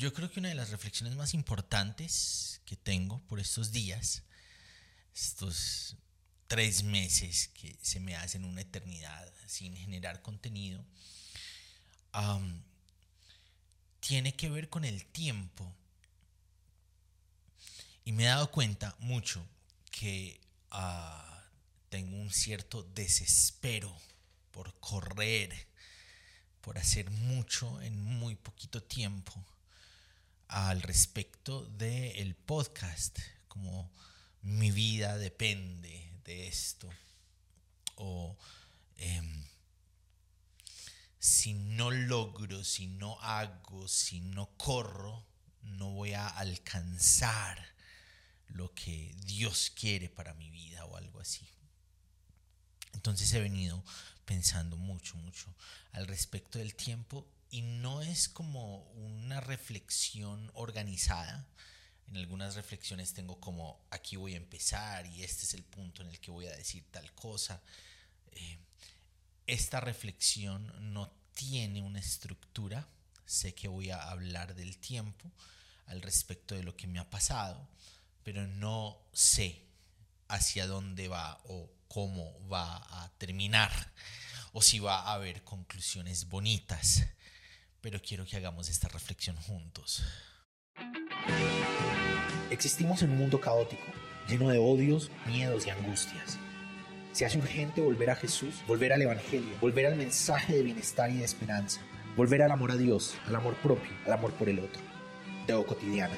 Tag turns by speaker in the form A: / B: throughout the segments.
A: yo creo que una de las reflexiones más importantes que tengo por estos días, estos tres meses que se me hacen una eternidad sin generar contenido, tiene que ver con el tiempo. Y me he dado cuenta mucho que ah, tengo un cierto desespero por correr, por hacer mucho en muy poquito tiempo al respecto del podcast, como mi vida depende de esto, o em, si no logro, si no hago, si no corro, no voy a alcanzar lo que Dios quiere para mi vida o algo así. Entonces he venido pensando mucho, mucho al respecto del tiempo y no es como una reflexión organizada. En algunas reflexiones tengo como aquí voy a empezar y este es el punto en el que voy a decir tal cosa. Eh, esta reflexión no tiene una estructura. Sé que voy a hablar del tiempo al respecto de lo que me ha pasado, pero no sé hacia dónde va o cómo va a terminar o si va a haber conclusiones bonitas. Pero quiero que hagamos esta reflexión juntos.
B: Existimos en un mundo caótico, lleno de odios, miedos y angustias. Se hace urgente volver a Jesús, volver al Evangelio, volver al mensaje de bienestar y de esperanza, volver al amor a Dios, al amor propio, al amor por el otro. Teo cotidiana.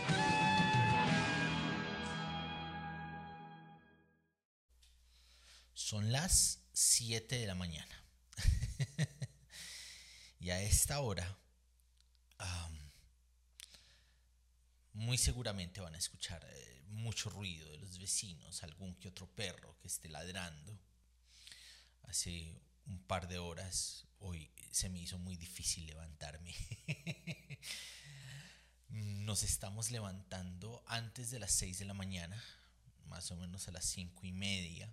A: Son las 7 de la mañana. y a esta hora, muy seguramente van a escuchar eh, mucho ruido de los vecinos, algún que otro perro que esté ladrando. Hace un par de horas, hoy se me hizo muy difícil levantarme. Nos estamos levantando antes de las 6 de la mañana, más o menos a las cinco y media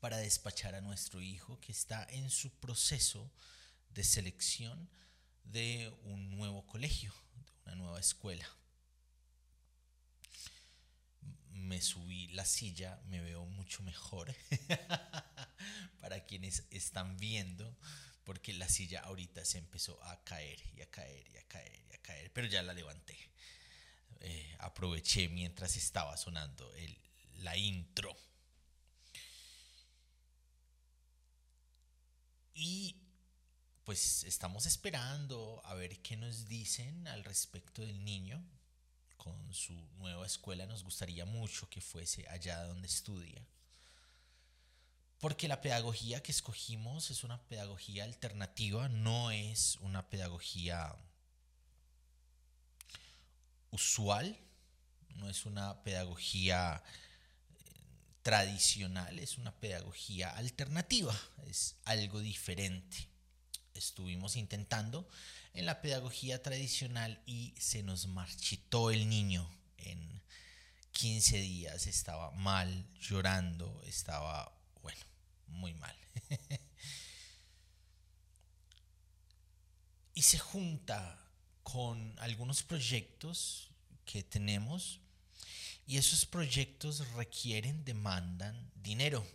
A: para despachar a nuestro hijo que está en su proceso de selección de un nuevo colegio, de una nueva escuela. Me subí la silla, me veo mucho mejor para quienes están viendo, porque la silla ahorita se empezó a caer y a caer y a caer y a caer, pero ya la levanté. Eh, aproveché mientras estaba sonando el, la intro. Y pues estamos esperando a ver qué nos dicen al respecto del niño con su nueva escuela. Nos gustaría mucho que fuese allá donde estudia. Porque la pedagogía que escogimos es una pedagogía alternativa, no es una pedagogía usual, no es una pedagogía tradicional, es una pedagogía alternativa, es algo diferente. Estuvimos intentando en la pedagogía tradicional y se nos marchitó el niño en 15 días, estaba mal, llorando, estaba, bueno, muy mal. y se junta con algunos proyectos que tenemos y esos proyectos requieren, demandan dinero.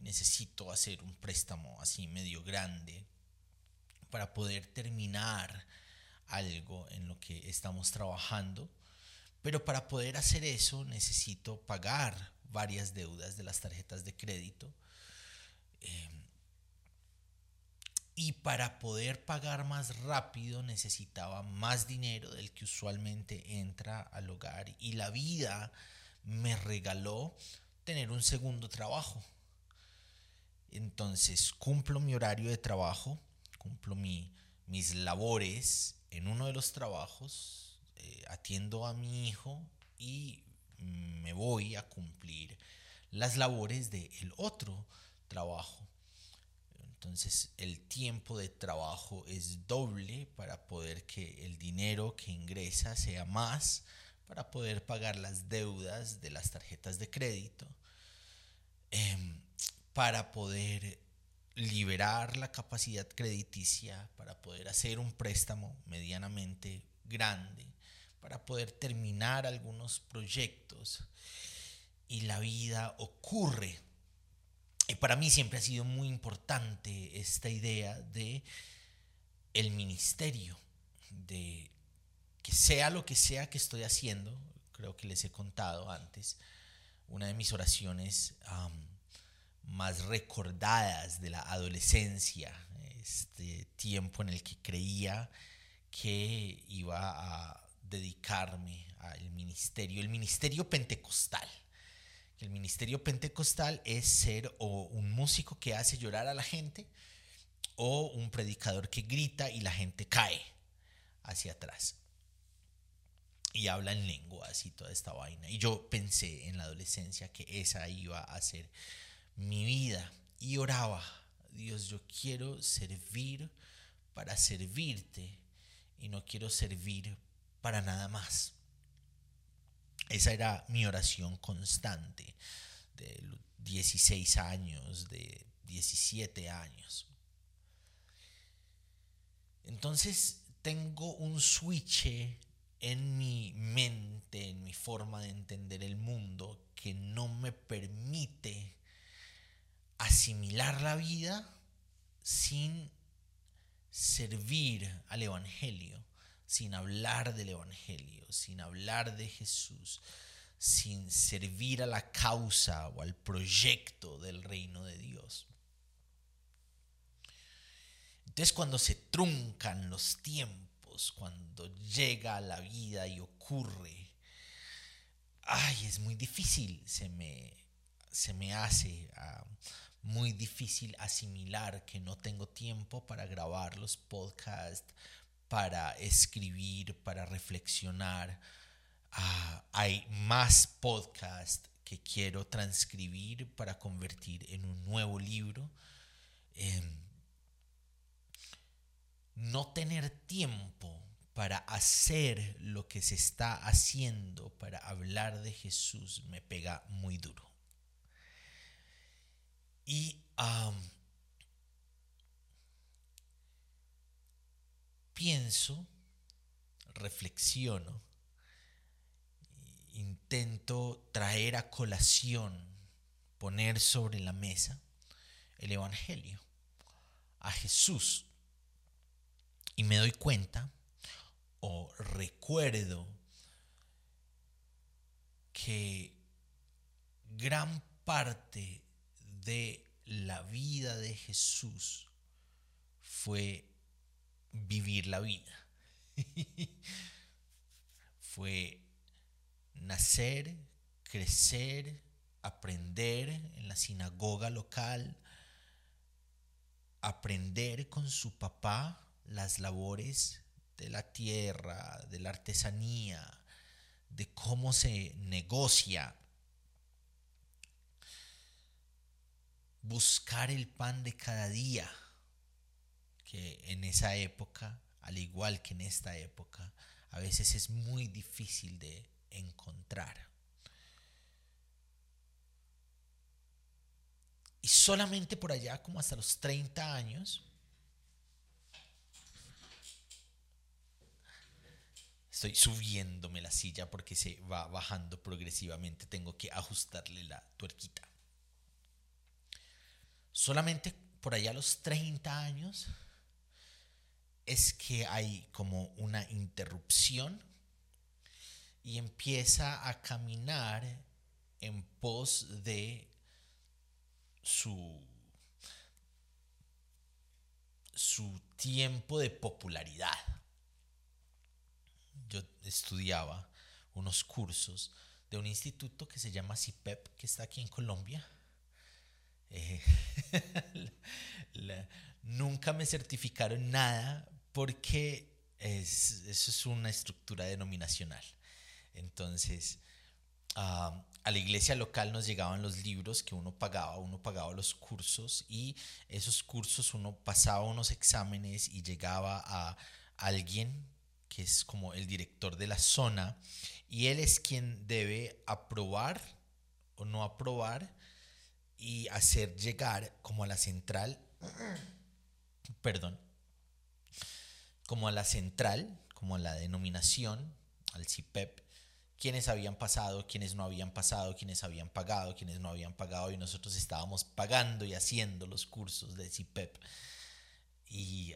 A: Necesito hacer un préstamo así medio grande para poder terminar algo en lo que estamos trabajando. Pero para poder hacer eso necesito pagar varias deudas de las tarjetas de crédito. Eh, y para poder pagar más rápido necesitaba más dinero del que usualmente entra al hogar y la vida me regaló tener un segundo trabajo. Entonces cumplo mi horario de trabajo, cumplo mis labores en uno de los trabajos, eh, atiendo a mi hijo y me voy a cumplir las labores del otro trabajo. Entonces el tiempo de trabajo es doble para poder que el dinero que ingresa sea más, para poder pagar las deudas de las tarjetas de crédito, em, para poder liberar la capacidad crediticia, para poder hacer un préstamo medianamente grande para poder terminar algunos proyectos y la vida ocurre. Y para mí siempre ha sido muy importante esta idea de el ministerio, de que sea lo que sea que estoy haciendo, creo que les he contado antes, una de mis oraciones más recordadas de la adolescencia, este tiempo en el que creía que iba a dedicarme al ministerio, el ministerio pentecostal. El ministerio pentecostal es ser o un músico que hace llorar a la gente o un predicador que grita y la gente cae hacia atrás y habla en lenguas y toda esta vaina. Y yo pensé en la adolescencia que esa iba a ser mi vida y oraba, Dios, yo quiero servir para servirte y no quiero servir para nada más. Esa era mi oración constante de 16 años, de 17 años. Entonces tengo un switch en mi mente, en mi forma de entender el mundo, que no me permite asimilar la vida sin servir al Evangelio sin hablar del Evangelio, sin hablar de Jesús, sin servir a la causa o al proyecto del reino de Dios. Entonces cuando se truncan los tiempos, cuando llega la vida y ocurre, ay, es muy difícil, se me, se me hace ah, muy difícil asimilar que no tengo tiempo para grabar los podcasts, para escribir, para reflexionar. Ah, hay más podcasts que quiero transcribir para convertir en un nuevo libro. Em, no tener tiempo para hacer lo que se está haciendo para hablar de Jesús me pega muy duro. Y pienso, reflexiono, intento traer a colación, poner sobre la mesa el Evangelio, a Jesús. Y me doy cuenta o recuerdo que gran parte de la vida de Jesús fue vivir la vida. Fue nacer, crecer, aprender en la sinagoga local, aprender con su papá las labores de la tierra, de la artesanía, de cómo se negocia, buscar el pan de cada día que en esa época, al igual que en esta época, a veces es muy difícil de encontrar. Y solamente por allá, como hasta los 30 años, estoy subiéndome la silla porque se va bajando progresivamente, tengo que ajustarle la tuerquita. Solamente por allá a los 30 años es que hay como una interrupción y empieza a caminar en pos de su, su tiempo de popularidad. Yo estudiaba unos cursos de un instituto que se llama CIPEP, que está aquí en Colombia. Eh, nunca me certificaron nada porque eso es una estructura denominacional. Entonces, a la iglesia local nos llegaban los libros que uno pagaba, uno pagaba los cursos y esos cursos uno pasaba unos exámenes y llegaba a alguien que es como el director de la zona y él es quien debe aprobar o no aprobar y hacer llegar como a la central, perdón, como a la central, como la denominación, al CIPEP, quiénes habían pasado, quiénes no habían pasado, quiénes habían pagado, quiénes no habían pagado, y nosotros estábamos pagando y haciendo los cursos de CIPEP y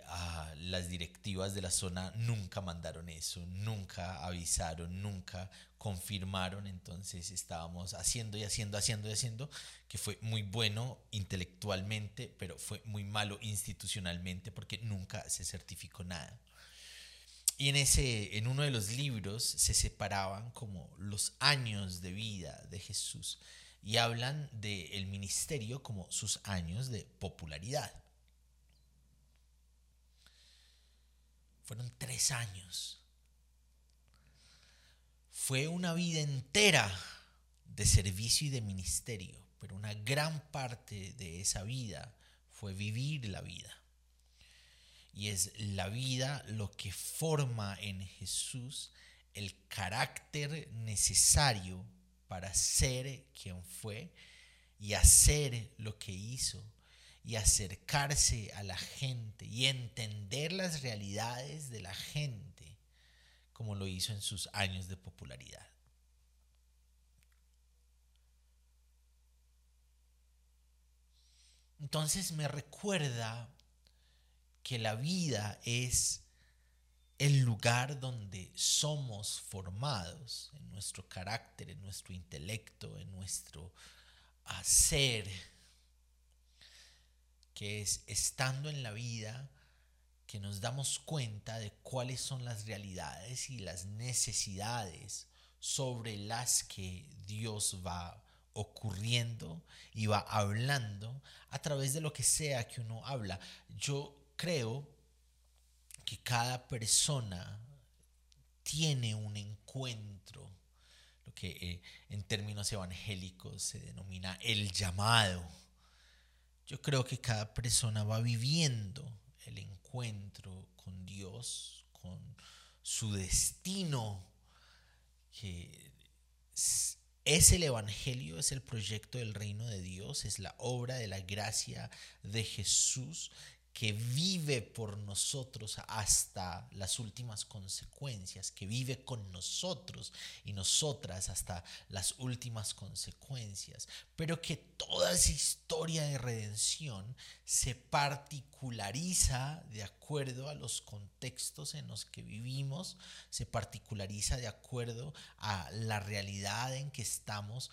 A: las directivas de la zona nunca mandaron eso, nunca avisaron, nunca confirmaron, entonces estábamos haciendo y haciendo, haciendo y haciendo, que fue muy bueno intelectualmente, pero fue muy malo institucionalmente porque nunca se certificó nada. Y en, ese, en uno de los libros se separaban como los años de vida de Jesús y hablan del ministerio como sus años de popularidad. Fueron tres años. Fue una vida entera de servicio y de ministerio, pero una gran parte de esa vida fue vivir la vida. Y es la vida lo que forma en Jesús el carácter necesario para ser quien fue y hacer lo que hizo y acercarse a la gente y entender las realidades de la gente como lo hizo en sus años de popularidad. Entonces me recuerda que la vida es el lugar donde somos formados en nuestro carácter, en nuestro intelecto, en nuestro hacer que es estando en la vida que nos damos cuenta de cuáles son las realidades y las necesidades sobre las que Dios va ocurriendo y va hablando a través de lo que sea que uno habla. Yo creo que cada persona tiene un encuentro, lo que eh, en términos evangélicos se denomina el llamado yo creo que cada persona va viviendo el encuentro con Dios, con su destino, que es el Evangelio, es el proyecto del reino de Dios, es la obra de la gracia de Jesús que vive por nosotros hasta las últimas consecuencias, que vive con nosotros y nosotras hasta las últimas consecuencias, pero que toda esa historia de redención se particulariza de acuerdo a los contextos en los que vivimos, se particulariza de acuerdo a la realidad en que estamos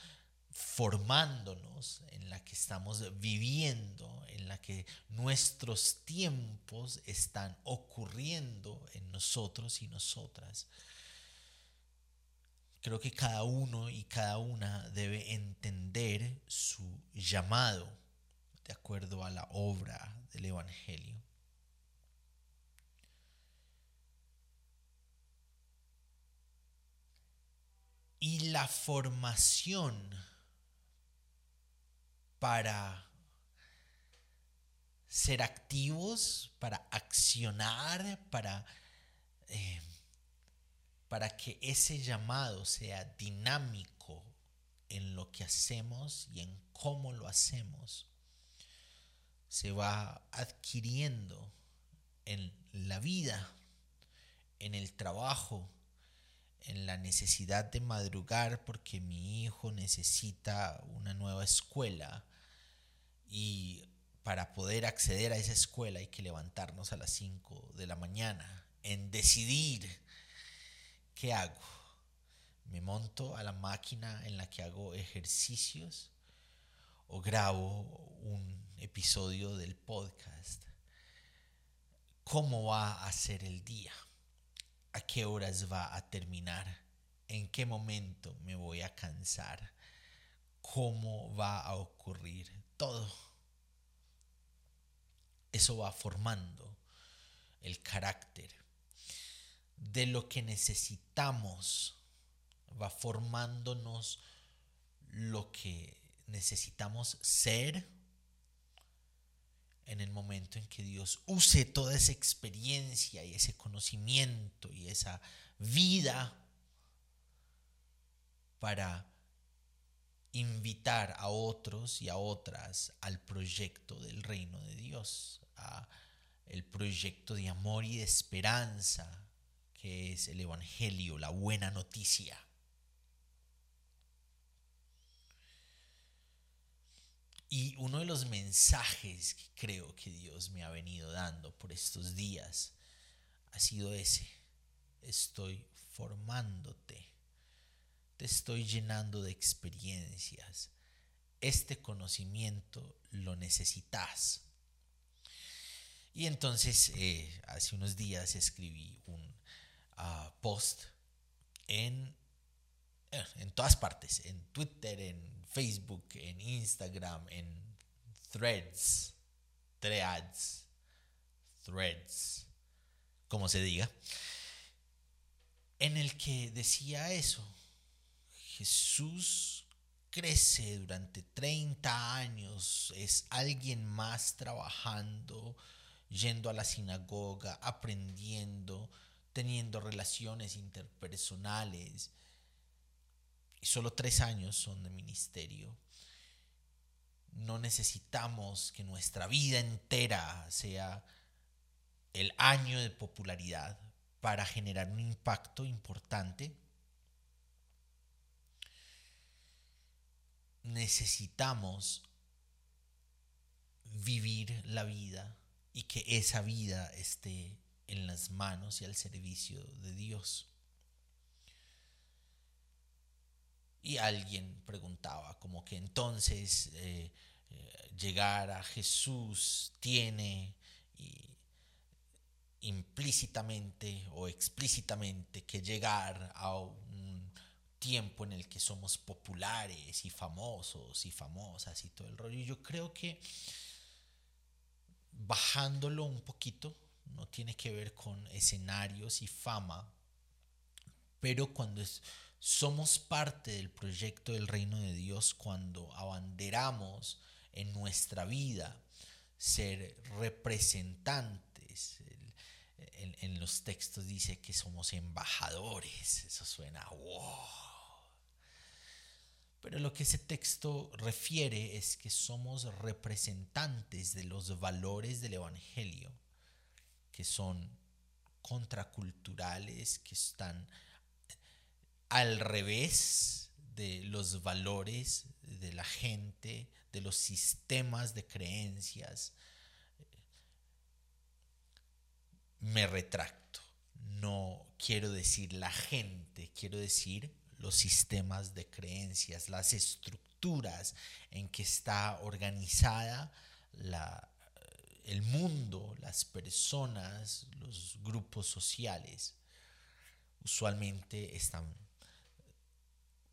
A: formándonos, en la que estamos viviendo, en la que nuestros tiempos están ocurriendo en nosotros y nosotras. Creo que cada uno y cada una debe entender su llamado de acuerdo a la obra del Evangelio. Y la formación para ser activos, para accionar, para, eh, para que ese llamado sea dinámico en lo que hacemos y en cómo lo hacemos, se va adquiriendo en la vida, en el trabajo, en la necesidad de madrugar porque mi hijo necesita una nueva escuela y para poder acceder a esa escuela hay que levantarnos a las 5 de la mañana en decidir qué hago. Me monto a la máquina en la que hago ejercicios o grabo un episodio del podcast. ¿Cómo va a ser el día? ¿A qué horas va a terminar? ¿En qué momento me voy a cansar? ¿Cómo va a ocurrir? Todo. Eso va formando el carácter de lo que necesitamos, va formándonos lo que necesitamos ser en el momento en que Dios use toda esa experiencia y ese conocimiento y esa vida para invitar a otros y a otras al proyecto del reino de Dios, a el proyecto de amor y de esperanza que es el Evangelio, la buena noticia. Y uno de los mensajes que creo que Dios me ha venido dando por estos días ha sido ese. Estoy formándote. Te estoy llenando de experiencias. Este conocimiento lo necesitas. Y entonces eh, hace unos días escribí un ah, post en, eh, en todas partes, en Twitter, en Facebook, en Instagram, en threads, threads, threads, como se diga, en el que decía eso. Jesús crece durante 30 años, es alguien más trabajando, yendo a la sinagoga, aprendiendo, teniendo relaciones interpersonales. Y solo tres años son de ministerio. No necesitamos que nuestra vida entera sea el año de popularidad para generar un impacto importante. Necesitamos vivir la vida y que esa vida esté en las manos y al servicio de Dios. Y alguien preguntaba como que entonces eh, eh, llegar a Jesús tiene implícitamente o explícitamente que llegar a un tiempo en el que somos populares y famosos y famosas y todo el rollo. Yo creo que bajándolo un poquito, no tiene que ver con escenarios y fama, pero cuando somos parte del proyecto del reino de Dios, cuando abanderamos en nuestra vida ser representantes, en, en los textos dice que somos embajadores, eso suena wow pero lo que ese texto refiere es que somos representantes de los valores del Evangelio, que son contraculturales, que están al revés de los valores de la gente, de los sistemas de creencias. Me retracto. No quiero decir la gente, quiero decir los sistemas de creencias, las estructuras en que está organizada el mundo, las personas, los grupos sociales. Usualmente están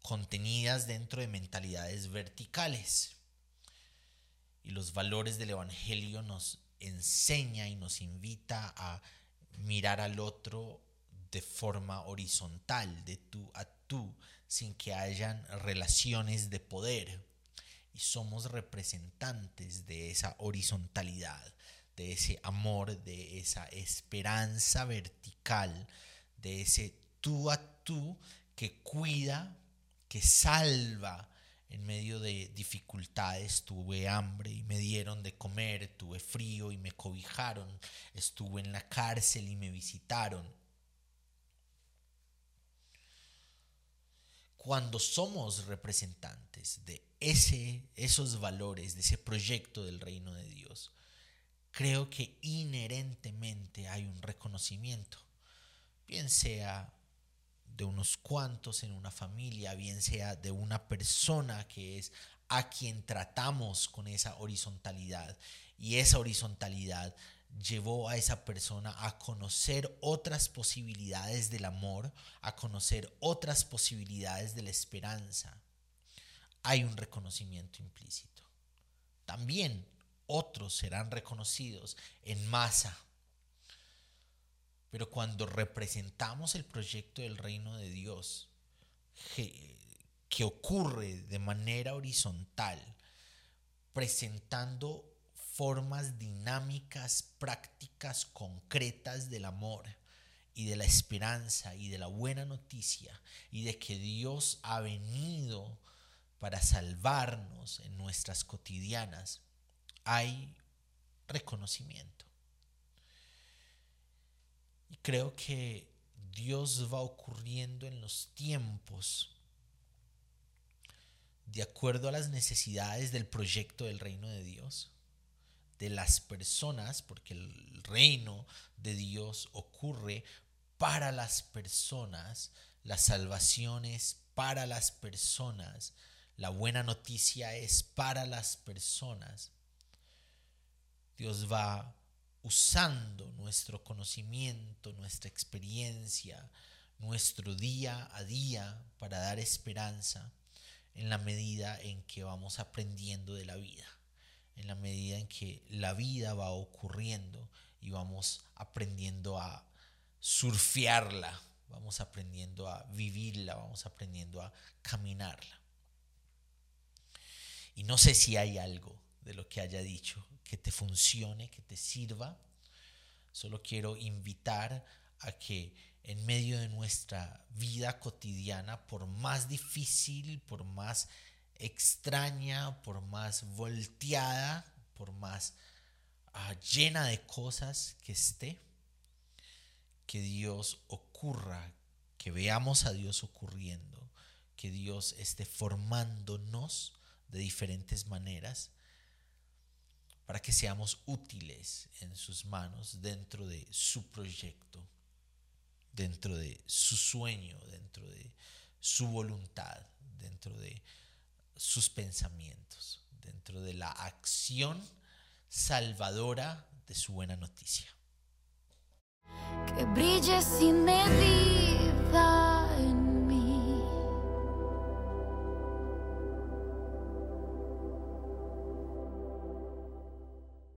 A: contenidas dentro de mentalidades verticales. Y los valores del Evangelio nos enseña y nos invita a mirar al otro de forma horizontal, de tú a tú, sin que hayan relaciones de poder. Y somos representantes de esa horizontalidad, de ese amor, de esa esperanza vertical, de ese tú a tú que cuida, que salva en medio de dificultades. Tuve hambre y me dieron de comer, tuve frío y me cobijaron, estuve en la cárcel y me visitaron cuando somos representantes de ese, esos valores, de ese proyecto del reino de Dios, creo que inherentemente hay un reconocimiento, bien sea de unos cuantos en una familia, bien sea de una persona que es a quien tratamos con esa horizontalidad. Y esa horizontalidad llevó a esa persona a conocer otras posibilidades del amor, a conocer otras posibilidades de la esperanza. Hay un reconocimiento implícito. También otros serán reconocidos en masa. Pero cuando representamos el proyecto del reino de Dios, que, ocurre de manera horizontal, presentando formas dinámicas, prácticas, concretas del amor y de la esperanza y de la buena noticia y de que Dios ha venido para salvarnos en nuestras cotidianas, hay reconocimiento. Y creo que Dios va ocurriendo en los tiempos de acuerdo a las necesidades del proyecto del reino de Dios, de las personas, porque el reino de Dios ocurre para las personas, la salvación es para las personas, la buena noticia es para las personas. Dios va usando nuestro conocimiento, nuestra experiencia, nuestro día a día para dar esperanza en la medida en que vamos aprendiendo de la vida, en la medida en que la vida va ocurriendo y vamos aprendiendo a surfearla, vamos aprendiendo a vivirla, vamos aprendiendo a caminarla. Y no sé si hay algo de lo que haya dicho que te funcione, que te sirva. Solo quiero invitar a que en medio de nuestra vida cotidiana, por más difícil, por más extraña, por más volteada, por más ah, llena de cosas que esté, que Dios ocurra, que veamos a Dios ocurriendo, que Dios esté formándonos de diferentes maneras para que seamos útiles en sus manos dentro de su proyecto dentro de su sueño, dentro de su voluntad, dentro de sus pensamientos, dentro de la acción salvadora de su buena noticia.
C: Que brille sin medida